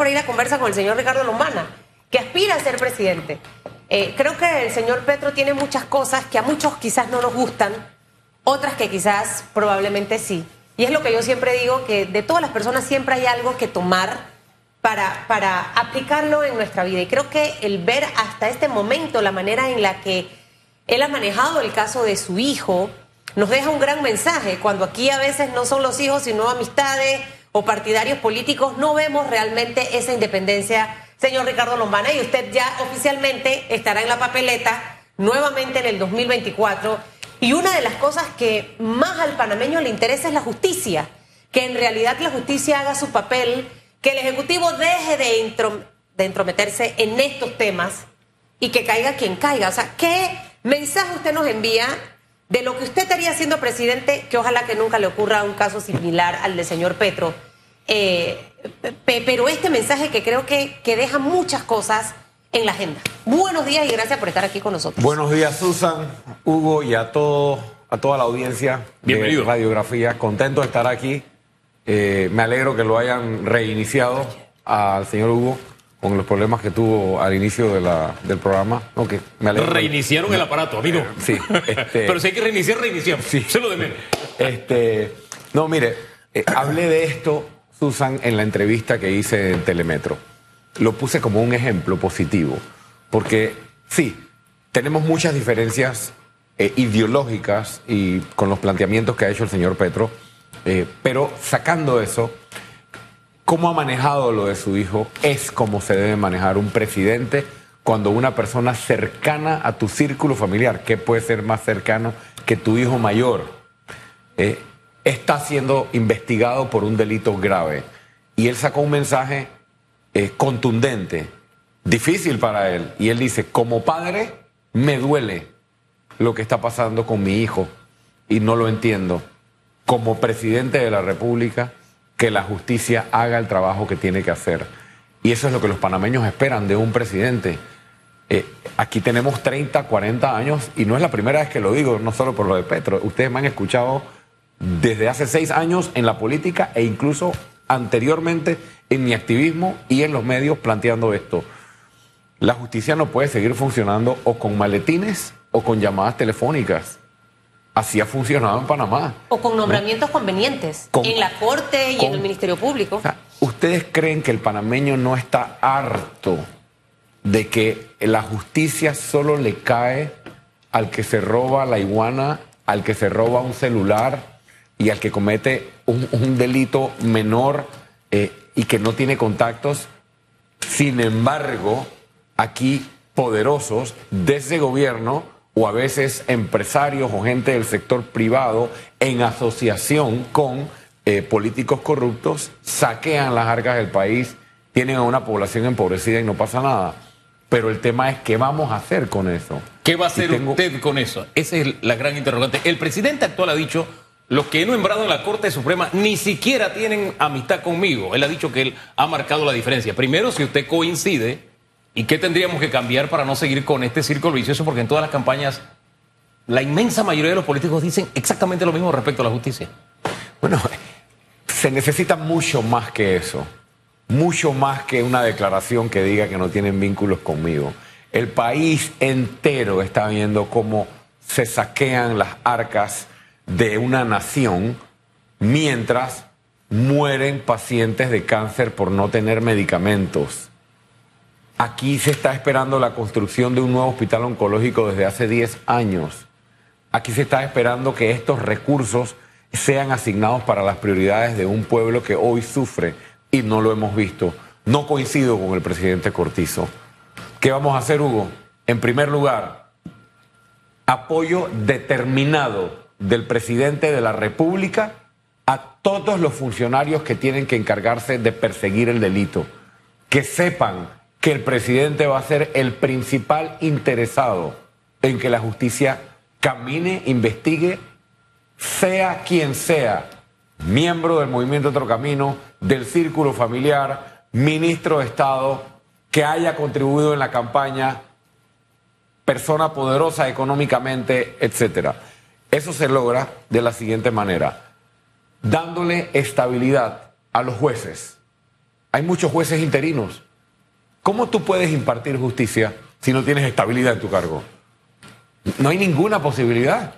por ahí la conversa con el señor Ricardo Lombana, que aspira a ser presidente. Eh, creo que el señor Petro tiene muchas cosas que a muchos quizás no nos gustan, otras que quizás probablemente sí. Y es lo que yo siempre digo, que de todas las personas siempre hay algo que tomar para, para aplicarlo en nuestra vida. Y creo que el ver hasta este momento la manera en la que él ha manejado el caso de su hijo nos deja un gran mensaje. Cuando aquí a veces no son los hijos, sino amistades o partidarios políticos, no vemos realmente esa independencia, señor Ricardo Lombana, y usted ya oficialmente estará en la papeleta nuevamente en el 2024 y una de las cosas que más al panameño le interesa es la justicia, que en realidad la justicia haga su papel, que el Ejecutivo deje de, de entrometerse en estos temas y que caiga quien caiga. O sea, ¿qué mensaje usted nos envía de lo que usted estaría siendo presidente, que ojalá que nunca le ocurra un caso similar al del señor Petro? Eh, pero este mensaje que creo que, que deja muchas cosas en la agenda. Buenos días y gracias por estar aquí con nosotros. Buenos días, Susan, Hugo y a todo, a toda la audiencia Bienvenido. de Radiografía. Contento de estar aquí. Eh, me alegro que lo hayan reiniciado al señor Hugo con los problemas que tuvo al inicio de la, del programa. Okay, me. Reiniciaron el aparato, a mí no. Sí. Este, Pero si hay que reiniciar, reiniciamos. Sí. Se lo de menos. Este, no, mire, eh, hablé de esto, Susan, en la entrevista que hice en Telemetro. Lo puse como un ejemplo positivo, porque sí, tenemos muchas diferencias eh, ideológicas y con los planteamientos que ha hecho el señor Petro, eh, pero sacando eso, cómo ha manejado lo de su hijo es como se debe manejar un presidente cuando una persona cercana a tu círculo familiar, que puede ser más cercano que tu hijo mayor, eh, está siendo investigado por un delito grave. Y él sacó un mensaje eh, contundente, difícil para él. Y él dice, como padre, me duele lo que está pasando con mi hijo y no lo entiendo. Como presidente de la República, que la justicia haga el trabajo que tiene que hacer. Y eso es lo que los panameños esperan de un presidente. Eh, aquí tenemos 30, 40 años y no es la primera vez que lo digo, no solo por lo de Petro. Ustedes me han escuchado desde hace seis años en la política e incluso anteriormente en mi activismo y en los medios planteando esto. La justicia no puede seguir funcionando o con maletines o con llamadas telefónicas. Así ha funcionado en Panamá. O con nombramientos convenientes Con- en la Corte y con- en el Ministerio Público. O sea, ¿Ustedes creen que el panameño no está harto de que la justicia solo le cae al que se roba la iguana, al que se roba un celular y al que comete un, un delito menor eh, y que no tiene contactos? Sin embargo, aquí poderosos desde gobierno o a veces empresarios o gente del sector privado en asociación con eh, políticos corruptos saquean las arcas del país, tienen a una población empobrecida y no pasa nada. Pero el tema es qué vamos a hacer con eso. ¿Qué va a hacer tengo- usted con eso? Esa es la gran interrogante. El presidente actual ha dicho, los que he nombrado en la Corte Suprema ni siquiera tienen amistad conmigo. Él ha dicho que él ha marcado la diferencia. Primero, si usted coincide, ¿y qué tendríamos que cambiar para no seguir con este círculo vicioso? Porque en todas las campañas, la inmensa mayoría de los políticos dicen exactamente lo mismo respecto a la justicia. Bueno, se necesita mucho más que eso. Mucho más que una declaración que diga que no tienen vínculos conmigo. El país entero está viendo cómo se saquean las arcas de una nación mientras mueren pacientes de cáncer por no tener medicamentos. Aquí se está esperando la construcción de un nuevo hospital oncológico desde hace 10 años. Aquí se está esperando que estos recursos sean asignados para las prioridades de un pueblo que hoy sufre y no lo hemos visto. No coincido con el presidente Cortizo. ¿Qué vamos a hacer, Hugo? En primer lugar, apoyo determinado del presidente de la República a todos los funcionarios que tienen que encargarse de perseguir el delito. Que sepan que el presidente va a ser el principal interesado en que la justicia camine, investigue, sea quien sea, miembro del movimiento Otro Camino, del círculo familiar, ministro de Estado, que haya contribuido en la campaña, persona poderosa económicamente, etcétera. Eso se logra de la siguiente manera, dándole estabilidad a los jueces, hay muchos jueces interinos. ¿Cómo tú puedes impartir justicia si no tienes estabilidad en tu cargo? No hay ninguna posibilidad.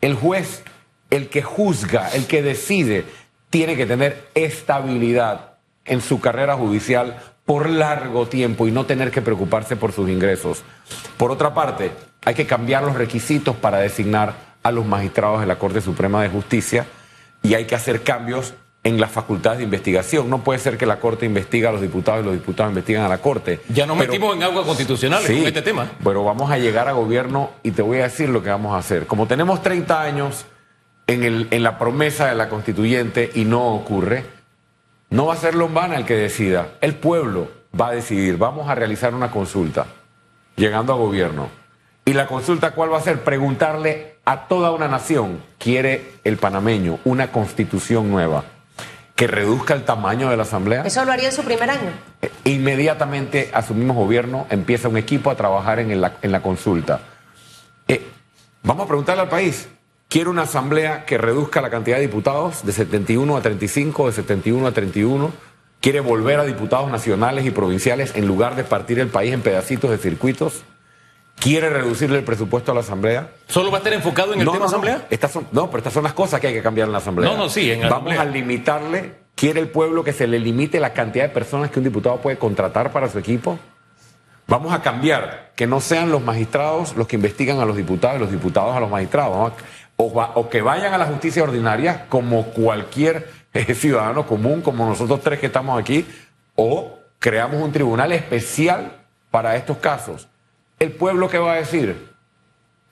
El juez, el que juzga, el que decide, tiene que tener estabilidad en su carrera judicial por largo tiempo y no tener que preocuparse por sus ingresos. Por otra parte, hay que cambiar los requisitos para designar a los magistrados de la Corte Suprema de Justicia y hay que hacer cambios en las facultades de investigación. No puede ser que la Corte investigue a los diputados y los diputados investigan a la Corte. Ya nos metimos en agua constitucional con este tema. Pero vamos a llegar a gobierno y te voy a decir lo que vamos a hacer. Como tenemos 30 años en, el, en la promesa de la constituyente y no ocurre, no va a ser Lombana el que decida, el pueblo va a decidir. Vamos a realizar una consulta, llegando a gobierno. ¿Y la consulta cuál va a ser? Preguntarle a toda una nación, ¿quiere el panameño una constitución nueva que reduzca el tamaño de la Asamblea? Eso lo haría en su primer año. Eh, inmediatamente asumimos gobierno, empieza un equipo a trabajar en la, en la consulta. Eh, vamos a preguntarle al país, quiere una asamblea que reduzca la cantidad de diputados de 71 a 35, de 71 a 31. Quiere volver a diputados nacionales y provinciales en lugar de partir el país en pedacitos de circuitos. Quiere reducirle el presupuesto a la asamblea. ¿Solo va a estar enfocado en el tema no, asamblea? Estas son, no, pero estas son las cosas que hay que cambiar en la asamblea. No, no, sí, en Vamos a limitarle. ¿Quiere el pueblo que se le limite la cantidad de personas que un diputado puede contratar para su equipo? Vamos a cambiar, que no sean los magistrados los que investigan a los diputados y los diputados a los magistrados. O, que vayan a la justicia ordinaria como cualquier eh, ciudadano común, como nosotros tres que estamos aquí, o creamos un tribunal especial para estos casos. El pueblo que va a decir,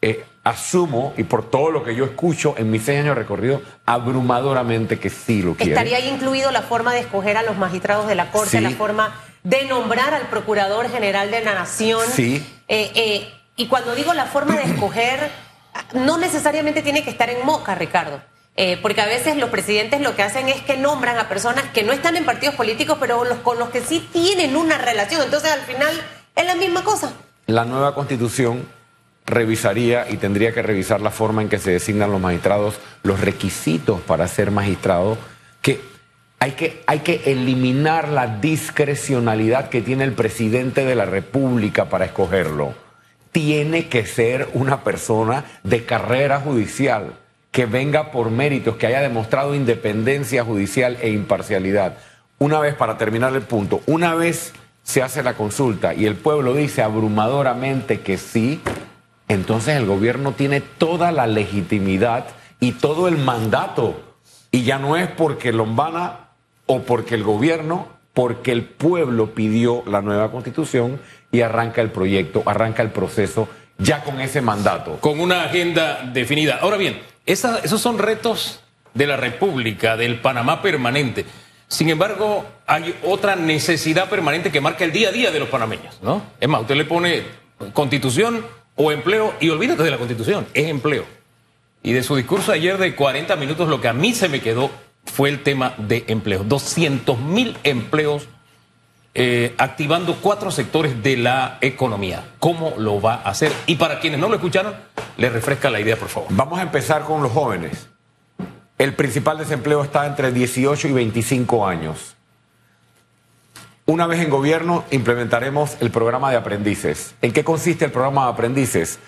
eh, asumo, y por todo lo que yo escucho en mis seis años de recorrido, abrumadoramente que sí lo quiere. ¿Estaría ahí incluido la forma de escoger a los magistrados de la Corte, la forma de nombrar al Procurador General de la Nación? Sí. Eh, y cuando digo la forma de escoger no necesariamente tiene que estar en moca, Ricardo. Eh, porque a veces los presidentes lo que hacen es que nombran a personas que no están en partidos políticos, pero los, con los que sí tienen una relación. Entonces, al final, es la misma cosa. La nueva constitución revisaría y tendría que revisar la forma en que se designan los magistrados, los requisitos para ser magistrado, que hay que, hay que eliminar la discrecionalidad que tiene el presidente de la República para escogerlo tiene que ser una persona de carrera judicial, que venga por méritos, que haya demostrado independencia judicial e imparcialidad. Una vez, para terminar el punto, una vez se hace la consulta y el pueblo dice abrumadoramente que sí, entonces el gobierno tiene toda la legitimidad y todo el mandato. Y ya no es porque Lombana o porque el gobierno, porque el pueblo pidió la nueva constitución y arranca el proyecto, arranca el proceso ya con ese mandato. Con una agenda definida. Ahora bien, esos son retos de la República, del Panamá permanente. Sin embargo, hay otra necesidad permanente que marca el día a día de los panameños, ¿no? Es más, usted le pone constitución o empleo y olvídate de la constitución, es empleo. Y de su discurso ayer de 40 minutos, lo que a mí se me quedó fue el tema de empleo. 200 mil empleos eh, activando cuatro sectores de la economía. ¿Cómo lo va a hacer? Y para quienes no lo escucharon, les refresca la idea, por favor. Vamos a empezar con los jóvenes. El principal desempleo está entre 18 y 25 años. Una vez en gobierno implementaremos el programa de aprendices. ¿En qué consiste el programa de aprendices?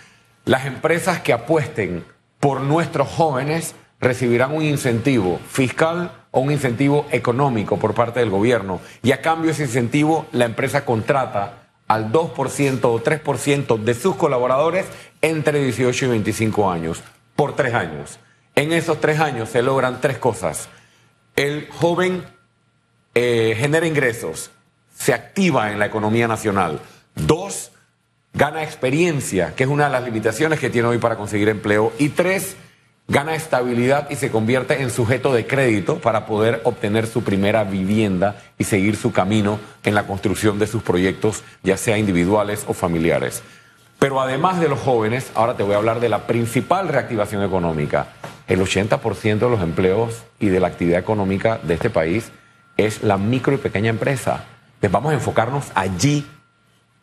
Las empresas que apuesten por nuestros jóvenes recibirán un incentivo fiscal o un incentivo económico por parte del gobierno. Y a cambio de ese incentivo, la empresa contrata al 2% o 3% de sus colaboradores entre 18 y 25 años, por tres años. En esos tres años se logran tres cosas. El joven eh, genera ingresos, se activa en la economía nacional. Dos, gana experiencia, que es una de las limitaciones que tiene hoy para conseguir empleo. Y tres, gana estabilidad y se convierte en sujeto de crédito para poder obtener su primera vivienda y seguir su camino en la construcción de sus proyectos, ya sea individuales o familiares. Pero además de los jóvenes, ahora te voy a hablar de la principal reactivación económica. El 80% de los empleos y de la actividad económica de este país es la micro y pequeña empresa. Entonces vamos a enfocarnos allí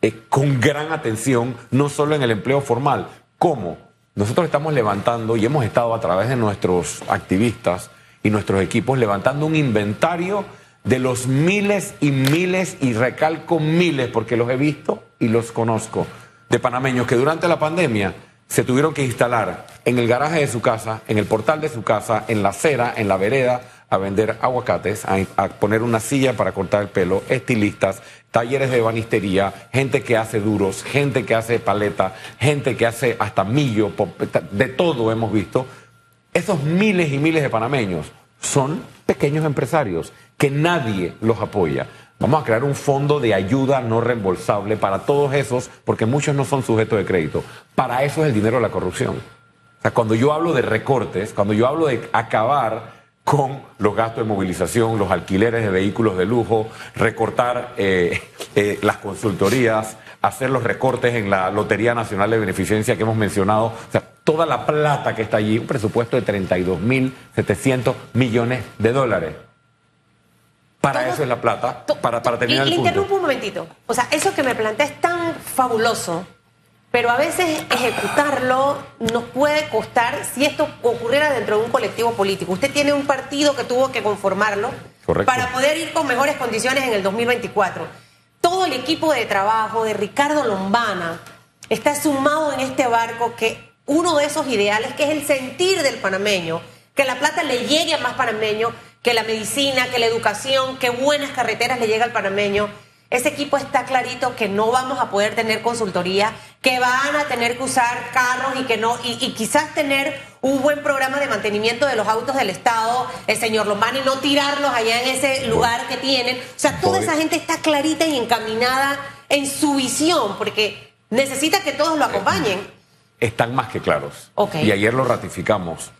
eh, con gran atención, no solo en el empleo formal. ¿Cómo? Nosotros estamos levantando y hemos estado a través de nuestros activistas y nuestros equipos levantando un inventario de los miles y miles, y recalco miles porque los he visto y los conozco, de panameños que durante la pandemia se tuvieron que instalar en el garaje de su casa, en el portal de su casa, en la acera, en la vereda, a vender aguacates, a, poner una silla para cortar el pelo, estilistas, talleres de banistería, gente que hace duros, gente que hace paleta, gente que hace hasta millo, de todo hemos visto. Esos miles y miles de panameños son pequeños empresarios que nadie los apoya. Vamos a crear un fondo de ayuda no reembolsable para todos esos, porque muchos no son sujetos de crédito. Para eso es el dinero de la corrupción. O sea, cuando yo hablo de recortes, cuando yo hablo de acabar con los gastos de movilización, los alquileres de vehículos de lujo, recortar eh, eh, las consultorías, hacer los recortes en la Lotería Nacional de Beneficencia que hemos mencionado, o sea, toda la plata que está allí, un presupuesto de 32.700 millones de dólares. Para eso es la plata, para, para terminar y, el punto. interrumpo un momentito. O sea, eso que me plantea es tan fabuloso pero a veces ejecutarlo nos puede costar si esto ocurriera dentro de un colectivo político. Usted tiene un partido que tuvo que conformarlo para poder ir con mejores condiciones en el 2024. Todo el equipo de trabajo de Ricardo Lombana está sumado en este barco que uno de esos ideales, que es el sentir del panameño, que la plata le llegue a más panameños, que la medicina, que la educación, que buenas carreteras le llegue al panameño ese equipo está clarito que no vamos a poder tener consultoría, que van a tener que usar carros y que no, y, quizás tener un buen programa de mantenimiento de los autos del Estado, el señor Lombani, no tirarlos allá en ese lugar que tienen. O sea, toda esa gente está clarita y encaminada en su visión, porque necesita que todos lo acompañen. Están más que claros. Y ayer lo ratificamos.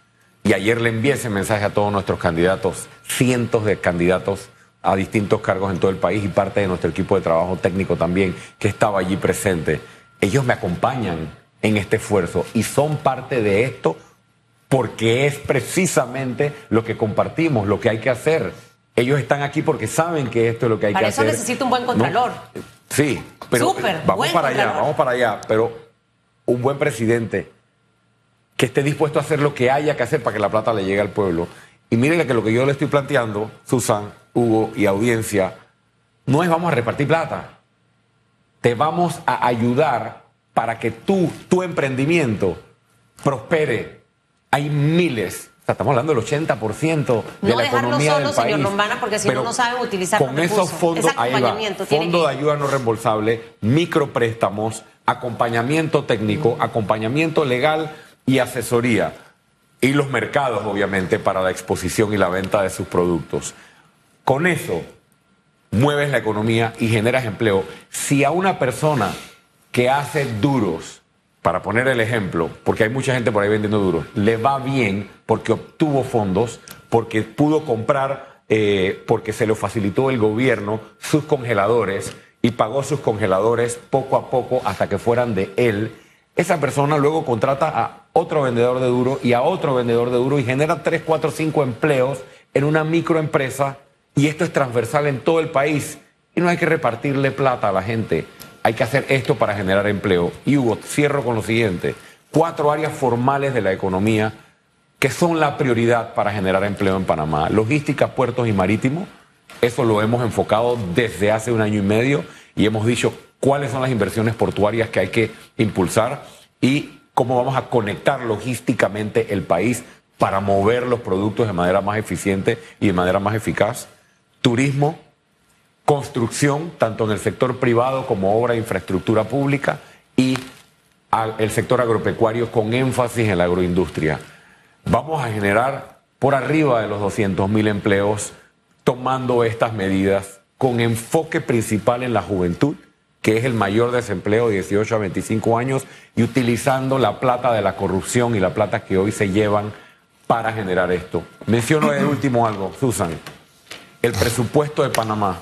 Y ayer le envié ese mensaje a todos nuestros candidatos, cientos de candidatos a distintos cargos en todo el país y parte de nuestro equipo de trabajo técnico también que estaba allí presente. Ellos me acompañan en este esfuerzo y son parte de esto porque es precisamente lo que compartimos, lo que hay que hacer. Ellos están aquí porque saben que esto es lo que hay que hacer. Para eso necesita un buen contralor. Sí, pero vamos para allá, vamos para allá, pero un buen presidente que esté dispuesto a hacer lo que haya que hacer para que la plata le llegue al pueblo. Y miren que lo que yo le estoy planteando, Susan, Hugo y audiencia, no es vamos a repartir plata. Te vamos a ayudar para que tú, tu emprendimiento, prospere. Hay miles, o sea, estamos hablando del 80% de la economía del país. señor Lombana, porque si no, no saben utilizar Con esos fondos, ahí va, fondo de ayuda no reembolsable, micropréstamos, acompañamiento técnico, acompañamiento legal y asesoría. Y los mercados, obviamente, para la exposición y la venta de sus productos. Con eso mueves la economía y generas empleo. Si a una persona que hace duros, para poner el ejemplo, porque hay mucha gente por ahí vendiendo duros, le va bien porque obtuvo fondos, porque pudo comprar, eh, porque se lo facilitó el gobierno, sus congeladores y pagó sus congeladores poco a poco hasta que fueran de él, esa persona luego contrata a otro vendedor de duro y a otro vendedor de duro y genera 3, 4, 5 empleos en una microempresa y esto es transversal en todo el país. Y no hay que repartirle plata a la gente. Hay que hacer esto para generar empleo. Y Hugo, cierro con lo siguiente. Cuatro áreas formales de la economía que son la prioridad para generar empleo en Panamá. Logística, puertos y marítimos. Eso lo hemos enfocado desde hace un año y medio y hemos dicho cuáles son las inversiones portuarias que hay que impulsar y cómo vamos a conectar logísticamente el país para mover los productos de manera más eficiente y de manera más eficaz turismo, construcción, tanto en el sector privado como obra de infraestructura pública, y el sector agropecuario con énfasis en la agroindustria. Vamos a generar por arriba de los 200 mil empleos tomando estas medidas con enfoque principal en la juventud, que es el mayor desempleo de 18 a 25 años, y utilizando la plata de la corrupción y la plata que hoy se llevan para generar esto. Menciono de último algo, Susan el presupuesto de Panamá,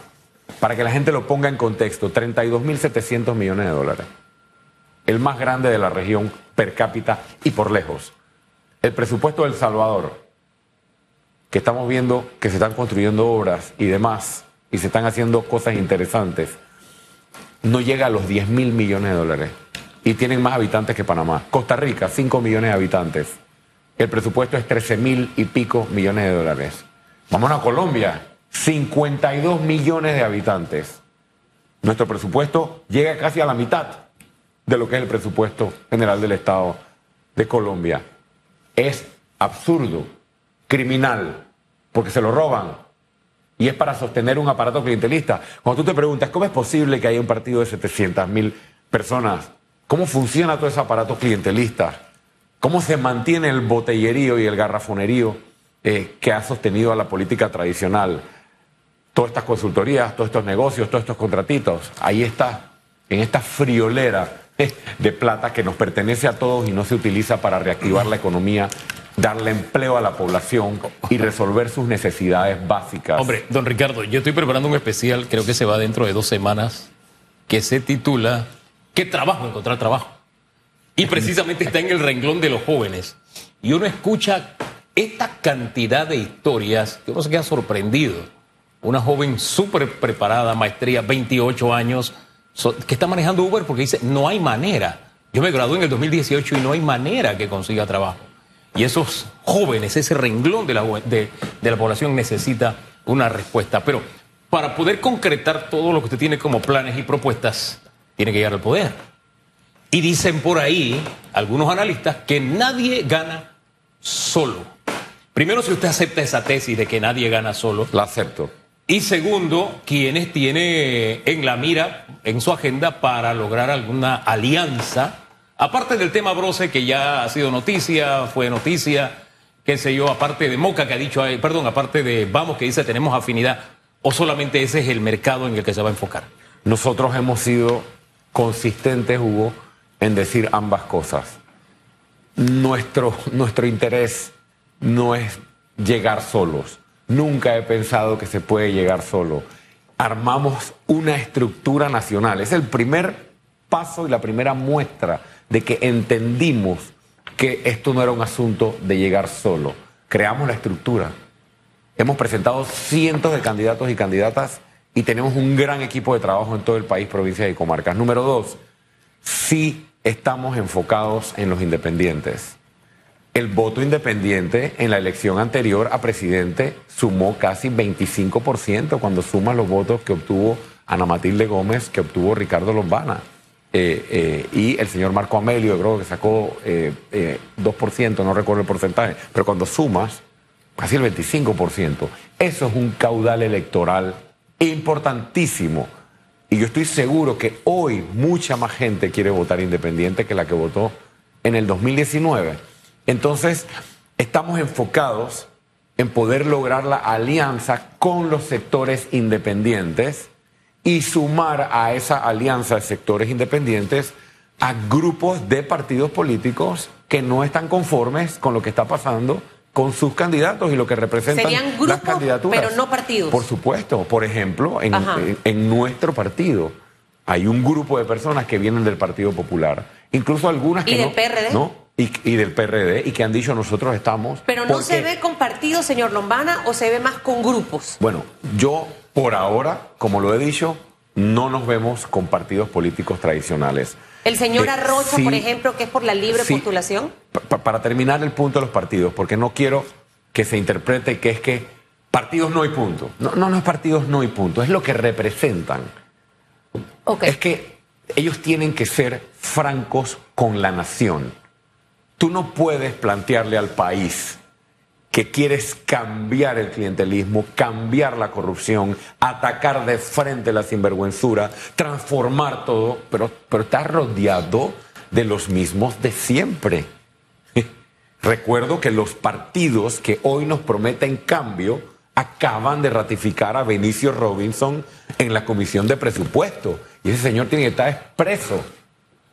para que la gente lo ponga en contexto, 32.700 millones de dólares. El más grande de la región per cápita y por lejos. El presupuesto de El Salvador, que estamos viendo que se están construyendo obras y demás, y se están haciendo cosas interesantes, no llega a los 10 mil millones de dólares. Y tienen más habitantes que Panamá. Costa Rica, 5 millones de habitantes. El presupuesto es 13 mil y pico millones de dólares. Vamos a Colombia, 52 millones de habitantes. Nuestro presupuesto llega casi a la mitad de lo que es el presupuesto general del Estado de Colombia. Es absurdo, criminal, porque se lo roban. Y es para sostener un aparato clientelista. Cuando tú te preguntas, ¿cómo es posible que haya un partido de 700 mil personas? ¿Cómo funciona todo ese aparato clientelista? ¿Cómo se mantiene el botellerío y el garrafonerío eh, que ha sostenido a la política tradicional? Todas estas consultorías, todos estos negocios, todos estos contratitos. Ahí está, en esta friolera de plata que nos pertenece a todos y no se utiliza para reactivar la economía, darle empleo a la población y resolver sus necesidades básicas. Hombre, don Ricardo, yo estoy preparando un especial, creo que se va dentro de dos semanas, que se titula ¿Qué trabajo? Encontrar trabajo. Y precisamente está en el renglón de los jóvenes. Y uno escucha esta cantidad de historias que uno se queda sorprendido. Una joven súper preparada, maestría, 28 años, que está manejando Uber porque dice, no hay manera. Yo me gradué en el 2018 y no hay manera que consiga trabajo. Y esos jóvenes, ese renglón de la, de, de la población necesita una respuesta. Pero para poder concretar todo lo que usted tiene como planes y propuestas, tiene que llegar al poder. Y dicen por ahí algunos analistas que nadie gana solo. Primero, si usted acepta esa tesis de que nadie gana solo. La acepto. Y segundo, quienes tiene en la mira, en su agenda, para lograr alguna alianza, aparte del tema Brose, que ya ha sido noticia, fue noticia, qué sé yo, aparte de Moca, que ha dicho, perdón, aparte de Vamos, que dice tenemos afinidad, o solamente ese es el mercado en el que se va a enfocar. Nosotros hemos sido consistentes, Hugo, en decir ambas cosas. Nuestro, nuestro interés no es llegar solos. Nunca he pensado que se puede llegar solo. Armamos una estructura nacional. Es el primer paso y la primera muestra de que entendimos que esto no era un asunto de llegar solo. Creamos la estructura. Hemos presentado cientos de candidatos y candidatas y tenemos un gran equipo de trabajo en todo el país, provincias y comarcas. Número dos, sí estamos enfocados en los independientes. El voto independiente en la elección anterior a presidente sumó casi 25% cuando sumas los votos que obtuvo Ana Matilde Gómez, que obtuvo Ricardo Lombana. Eh, eh, y el señor Marco Amelio, creo que sacó eh, 2%, no recuerdo el porcentaje, pero cuando sumas, casi el 25%, eso es un caudal electoral importantísimo. Y yo estoy seguro que hoy mucha más gente quiere votar independiente que la que votó en el 2019. Entonces, estamos enfocados en poder lograr la alianza con los sectores independientes y sumar a esa alianza de sectores independientes a grupos de partidos políticos que no están conformes con lo que está pasando con sus candidatos y lo que representan Serían grupos, las candidaturas. pero no partidos. Por supuesto. Por ejemplo, en, en, en, nuestro partido hay un grupo de personas que vienen del Partido Popular. Incluso algunas que ¿Y del no, PRD? ¿no? Y, y, del PRD y que han dicho nosotros estamos. Pero no se ve con partidos, señor Lombana, o se ve más con grupos. Bueno, yo por ahora, como lo he dicho, no nos vemos con partidos políticos tradicionales. El señor Arrocha, eh, sí, por ejemplo, que es por la libre sí, postulación. Pa para terminar el punto de los partidos, porque no quiero que se interprete que es que partidos no hay punto. No, no, no es partidos no hay punto, es lo que representan. Okay. Es que ellos tienen que ser francos con la nación. Tú no puedes plantearle al país que quieres cambiar el clientelismo, cambiar la corrupción, atacar de frente la sinvergüenzura, transformar todo, pero, pero estás rodeado de los mismos de siempre. Recuerdo que los partidos que hoy nos prometen cambio acaban de ratificar a Benicio Robinson en la Comisión de Presupuesto. Y ese señor tiene que estar preso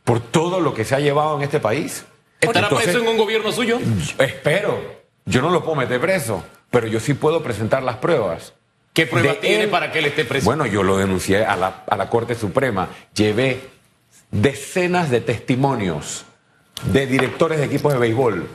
por todo lo que se ha llevado en este país. ¿Estará Entonces, preso en un gobierno suyo? Espero. Yo no lo puedo meter preso, pero yo sí puedo presentar las pruebas. ¿Qué pruebas tiene él, para que él esté preso? Bueno, yo lo denuncié a la, a la Corte Suprema. Llevé decenas de testimonios de directores de equipos de béisbol,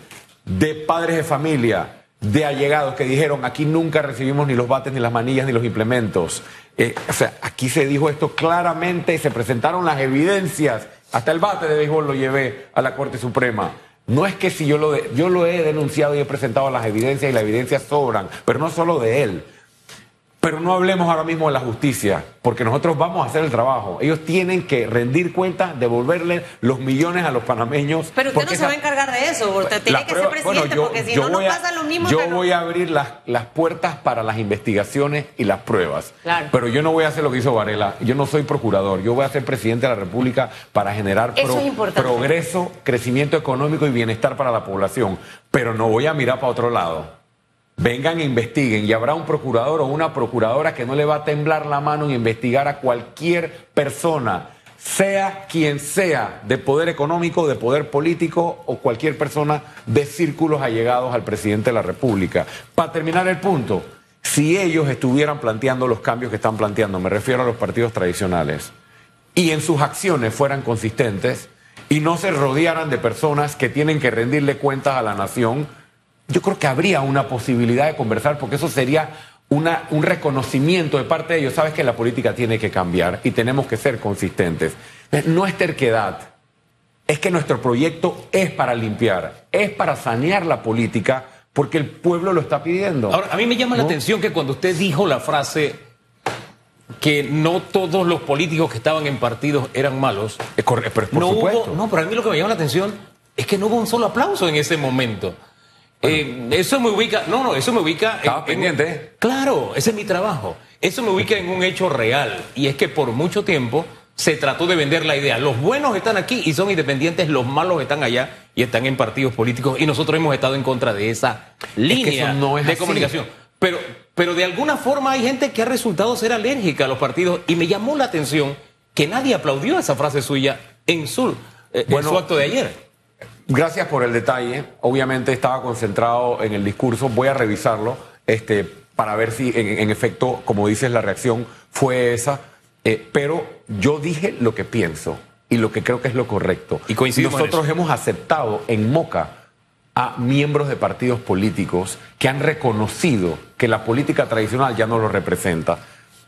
de padres de familia, de allegados que dijeron aquí nunca recibimos ni los bates, ni las manillas, ni los implementos. Eh, o sea, aquí se dijo esto claramente, se presentaron las evidencias, hasta el bate de béisbol lo llevé a la Corte Suprema. No es que si yo lo, yo lo he denunciado y he presentado las evidencias y las evidencias sobran, pero no solo de él. Pero no hablemos ahora mismo de la justicia, porque nosotros vamos a hacer el trabajo. Ellos tienen que rendir cuentas, devolverle los millones a los panameños. Pero usted no porque se va a esa- encargar de eso, usted tiene que prueba- ser presidente, bueno, yo- porque si no, no pasa lo mismo Yo que no- voy a abrir las, las puertas para las investigaciones y las pruebas. Claro. Pero yo no voy a hacer lo que hizo Varela. Yo no soy procurador. Yo voy a ser presidente de la República para generar progreso, crecimiento económico y bienestar para la población. Pero no voy a mirar para otro lado. Vengan e investiguen y habrá un procurador o una procuradora que no le va a temblar la mano en investigar a cualquier persona, sea quien sea, de poder económico, de poder político o cualquier persona de círculos allegados al presidente de la República. Para terminar el punto, si ellos estuvieran planteando los cambios que están planteando, me refiero a los partidos tradicionales, y en sus acciones fueran consistentes y no se rodearan de personas que tienen que rendirle cuentas a la nación, yo creo que habría una posibilidad de conversar porque eso sería una, un reconocimiento de parte de ellos. Sabes que la política tiene que cambiar y tenemos que ser consistentes. No es terquedad, es que nuestro proyecto es para limpiar, es para sanear la política porque el pueblo lo está pidiendo. Ahora, a mí me llama la ¿No? atención que cuando usted dijo la frase que no todos los políticos que estaban en partidos eran malos, Es correcto, pero es por no supuesto. hubo, no, pero a mí lo que me llama la atención es que no hubo un solo aplauso en ese momento. Eh, eso me ubica, no, no, eso me ubica. Estaba en- pendiente, en- claro, ese es mi trabajo. Eso me ubica en un hecho real y es que por mucho tiempo se trató de vender la idea. Los buenos están aquí y son independientes, los malos están allá y están en partidos políticos y nosotros hemos estado en contra de esa línea eso no es de así. comunicación. Pero, pero de alguna forma hay gente que ha resultado ser alérgica a los partidos y me llamó la atención que nadie aplaudió esa frase suya en su, eh, en Bueno, su acto de ayer. Gracias por el detalle. Obviamente estaba concentrado en el discurso. Voy a revisarlo este, para ver si en, en efecto, como dices, la reacción fue esa. Eh, pero yo dije lo que pienso y lo que creo que es lo correcto. Y coincidimos Nosotros hemos aceptado en Moca a miembros de partidos políticos que han reconocido que la política tradicional ya no lo representa.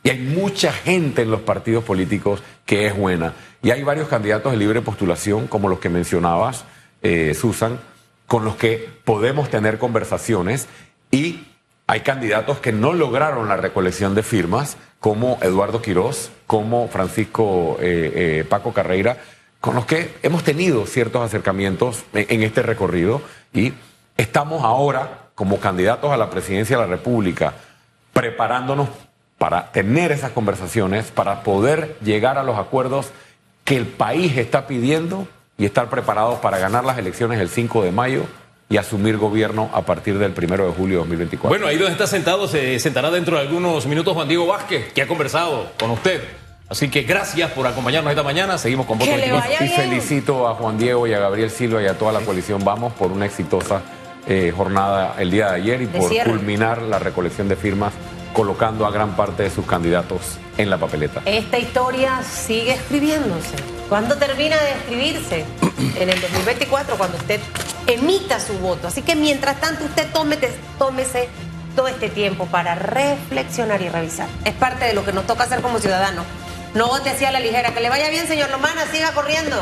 Y hay mucha gente en los partidos políticos que es buena. Y hay varios candidatos de libre postulación, como los que mencionabas, eh, Susan, con los que podemos tener conversaciones. Y hay candidatos que no lograron la recolección de firmas, como Eduardo Quirós, como Francisco eh, eh, Paco Carreira, con los que hemos tenido ciertos acercamientos en, en este recorrido y estamos ahora como candidatos a la presidencia de la República preparándonos para tener esas conversaciones, para poder llegar a los acuerdos que el país está pidiendo y estar preparados para ganar las elecciones el 5 de mayo y asumir gobierno a partir del 1 de julio de 2024. Bueno, ahí donde está sentado se sentará dentro de algunos minutos Juan Diego Vázquez, que ha conversado con usted. Así que gracias por acompañarnos esta mañana. Seguimos con votos le 22. vaya y bien. felicito a Juan Diego y a Gabriel Silva y a toda la coalición Vamos por una exitosa eh, jornada el día de ayer y De por cierre. culminar la recolección de firmas colocando a gran parte de sus candidatos en la papeleta. Esta historia sigue escribiéndose. ¿Cuándo termina de escribirse? En el 2024, cuando usted emita su voto. Así que mientras tanto, usted tómete, tómese todo este tiempo para reflexionar y revisar. Es parte de lo que nos toca hacer como ciudadanos. No vote así a la ligera. Que le vaya bien, señor Lomana, siga corriendo.